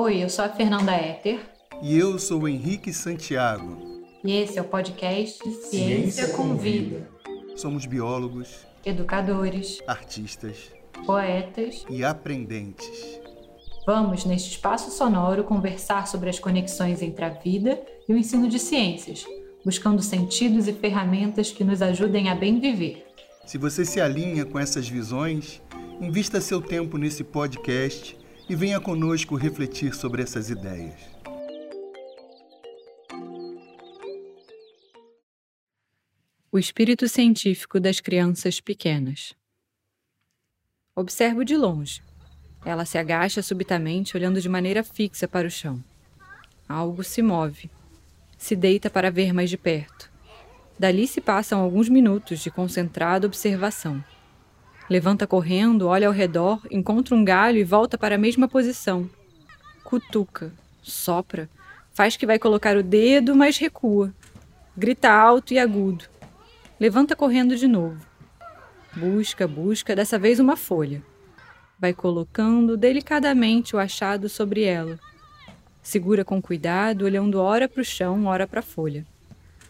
Oi, eu sou a Fernanda Éter. E eu sou o Henrique Santiago. E esse é o podcast Ciência, Ciência com Vida. Somos biólogos, educadores, artistas, poetas e aprendentes. Vamos, neste espaço sonoro, conversar sobre as conexões entre a vida e o ensino de ciências, buscando sentidos e ferramentas que nos ajudem a bem viver. Se você se alinha com essas visões, invista seu tempo nesse podcast e venha conosco refletir sobre essas ideias. O espírito científico das crianças pequenas. Observo de longe. Ela se agacha subitamente, olhando de maneira fixa para o chão. Algo se move. Se deita para ver mais de perto. Dali se passam alguns minutos de concentrada observação. Levanta correndo, olha ao redor, encontra um galho e volta para a mesma posição. Cutuca, sopra, faz que vai colocar o dedo, mas recua. Grita alto e agudo. Levanta correndo de novo. Busca, busca, dessa vez uma folha. Vai colocando delicadamente o achado sobre ela. Segura com cuidado, olhando ora para o chão, ora para a folha.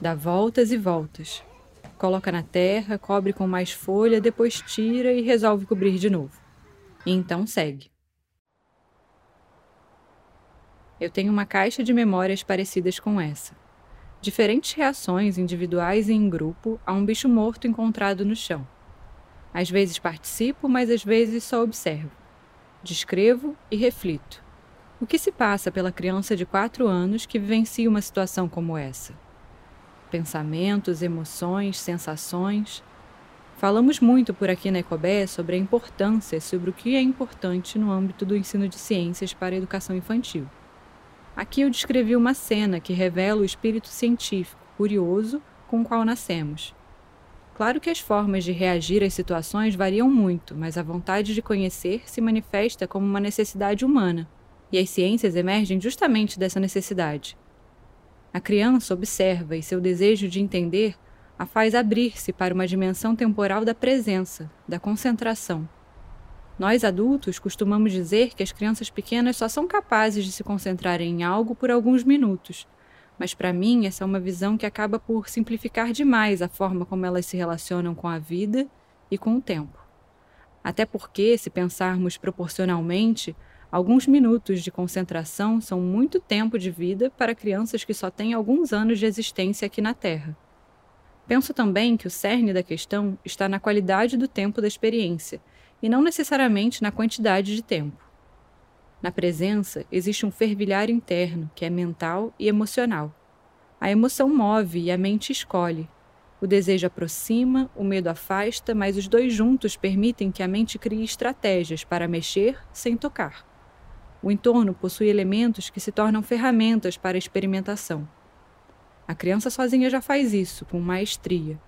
Dá voltas e voltas. Coloca na terra, cobre com mais folha, depois tira e resolve cobrir de novo. Então segue. Eu tenho uma caixa de memórias parecidas com essa. Diferentes reações individuais e em grupo a um bicho morto encontrado no chão. Às vezes participo, mas às vezes só observo. Descrevo e reflito. O que se passa pela criança de 4 anos que vivencia uma situação como essa? Pensamentos, emoções, sensações. Falamos muito por aqui na Ecobé sobre a importância, sobre o que é importante no âmbito do ensino de ciências para a educação infantil. Aqui eu descrevi uma cena que revela o espírito científico, curioso, com o qual nascemos. Claro que as formas de reagir às situações variam muito, mas a vontade de conhecer se manifesta como uma necessidade humana, e as ciências emergem justamente dessa necessidade. A criança observa e seu desejo de entender a faz abrir-se para uma dimensão temporal da presença, da concentração. Nós adultos costumamos dizer que as crianças pequenas só são capazes de se concentrar em algo por alguns minutos, mas para mim essa é uma visão que acaba por simplificar demais a forma como elas se relacionam com a vida e com o tempo. Até porque, se pensarmos proporcionalmente, Alguns minutos de concentração são muito tempo de vida para crianças que só têm alguns anos de existência aqui na Terra. Penso também que o cerne da questão está na qualidade do tempo da experiência e não necessariamente na quantidade de tempo. Na presença existe um fervilhar interno que é mental e emocional. A emoção move e a mente escolhe. O desejo aproxima, o medo afasta, mas os dois juntos permitem que a mente crie estratégias para mexer sem tocar. O entorno possui elementos que se tornam ferramentas para a experimentação. A criança sozinha já faz isso, com maestria.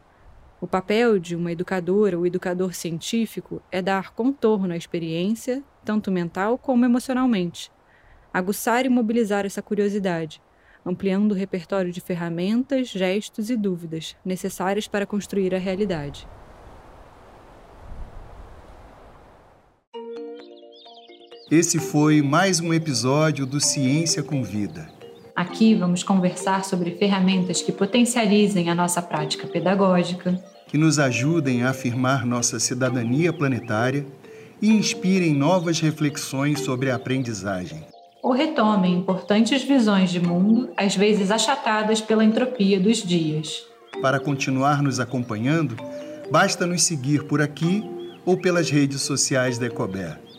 O papel de uma educadora ou educador científico é dar contorno à experiência, tanto mental como emocionalmente, aguçar e mobilizar essa curiosidade, ampliando o repertório de ferramentas, gestos e dúvidas necessárias para construir a realidade. Esse foi mais um episódio do Ciência com Vida. Aqui vamos conversar sobre ferramentas que potencializem a nossa prática pedagógica, que nos ajudem a afirmar nossa cidadania planetária e inspirem novas reflexões sobre a aprendizagem. Ou retomem importantes visões de mundo, às vezes achatadas pela entropia dos dias. Para continuar nos acompanhando, basta nos seguir por aqui ou pelas redes sociais da Ecober.